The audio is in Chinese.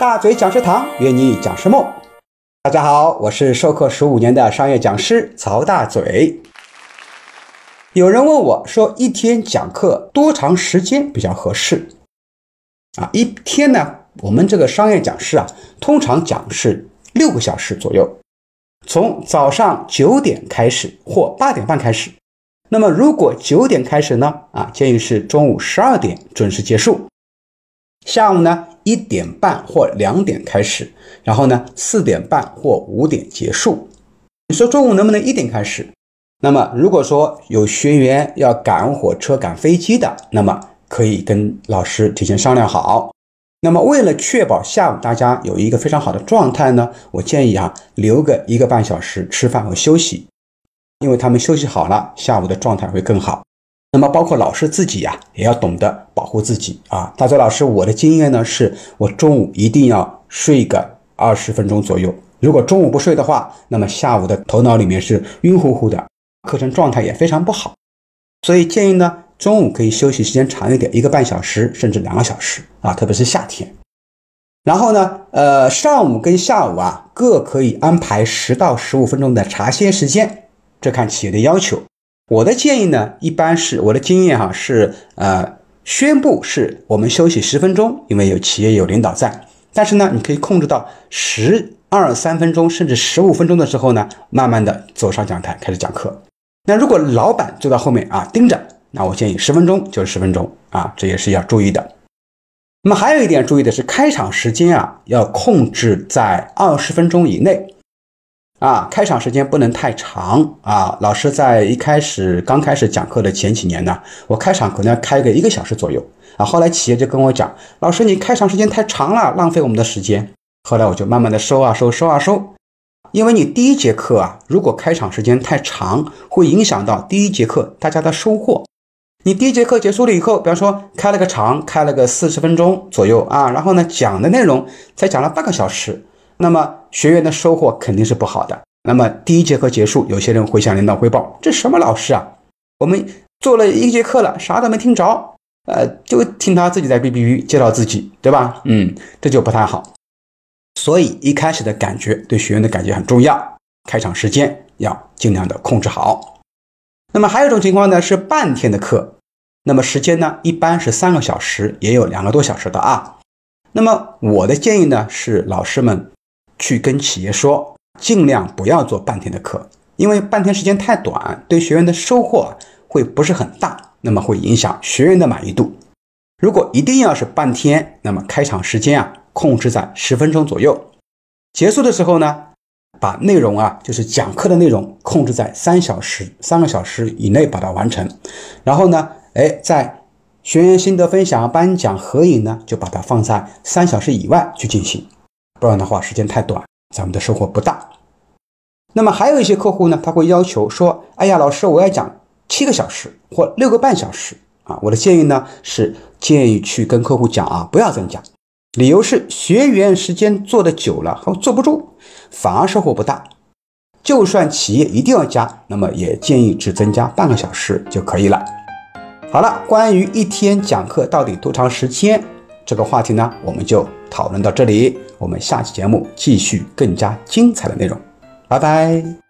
大嘴讲师堂约你讲师梦。大家好，我是授课十五年的商业讲师曹大嘴。有人问我说，一天讲课多长时间比较合适？啊，一天呢，我们这个商业讲师啊，通常讲是六个小时左右，从早上九点开始或八点半开始。那么如果九点开始呢？啊，建议是中午十二点准时结束。下午呢一点半或两点开始，然后呢四点半或五点结束。你说中午能不能一点开始？那么如果说有学员要赶火车、赶飞机的，那么可以跟老师提前商量好。那么为了确保下午大家有一个非常好的状态呢，我建议啊留个一个半小时吃饭和休息，因为他们休息好了，下午的状态会更好。那么包括老师自己呀，也要懂得保护自己啊。大嘴老师，我的经验呢，是我中午一定要睡个二十分钟左右。如果中午不睡的话，那么下午的头脑里面是晕乎乎的，课程状态也非常不好。所以建议呢，中午可以休息时间长一点，一个半小时甚至两个小时啊，特别是夏天。然后呢，呃，上午跟下午啊，各可以安排十到十五分钟的茶歇时间，这看企业的要求。我的建议呢，一般是我的经验哈，是呃宣布是我们休息十分钟，因为有企业有领导在。但是呢，你可以控制到十二三分钟，甚至十五分钟的时候呢，慢慢的走上讲台开始讲课。那如果老板坐到后面啊盯着，那我建议十分钟就是十分钟啊，这也是要注意的。那么还有一点注意的是，开场时间啊要控制在二十分钟以内。啊，开场时间不能太长啊！老师在一开始刚开始讲课的前几年呢，我开场可能要开个一个小时左右啊。后来企业就跟我讲，老师你开场时间太长了，浪费我们的时间。后来我就慢慢的收啊收，收啊收，因为你第一节课啊，如果开场时间太长，会影响到第一节课大家的收获。你第一节课结束了以后，比方说开了个场，开了个四十分钟左右啊，然后呢讲的内容才讲了半个小时。那么学员的收获肯定是不好的。那么第一节课结束，有些人会向领导汇报：“这什么老师啊？我们做了一节课了，啥都没听着，呃，就听他自己在哔哔哔介绍自己，对吧？嗯，这就不太好。所以一开始的感觉对学员的感觉很重要，开场时间要尽量的控制好。那么还有一种情况呢，是半天的课，那么时间呢一般是三个小时，也有两个多小时的啊。那么我的建议呢是，老师们。去跟企业说，尽量不要做半天的课，因为半天时间太短，对学员的收获会不是很大，那么会影响学员的满意度。如果一定要是半天，那么开场时间啊控制在十分钟左右，结束的时候呢，把内容啊就是讲课的内容控制在三小时三个小时以内把它完成，然后呢，哎，在学员心得分享、颁奖、合影呢，就把它放在三小时以外去进行。不然的话，时间太短，咱们的收获不大。那么还有一些客户呢，他会要求说：“哎呀，老师，我要讲七个小时或六个半小时啊。”我的建议呢是建议去跟客户讲啊，不要增加。理由是学员时间做的久了，后坐不住，反而收获不大。就算企业一定要加，那么也建议只增加半个小时就可以了。好了，关于一天讲课到底多长时间？这个话题呢，我们就讨论到这里。我们下期节目继续更加精彩的内容，拜拜。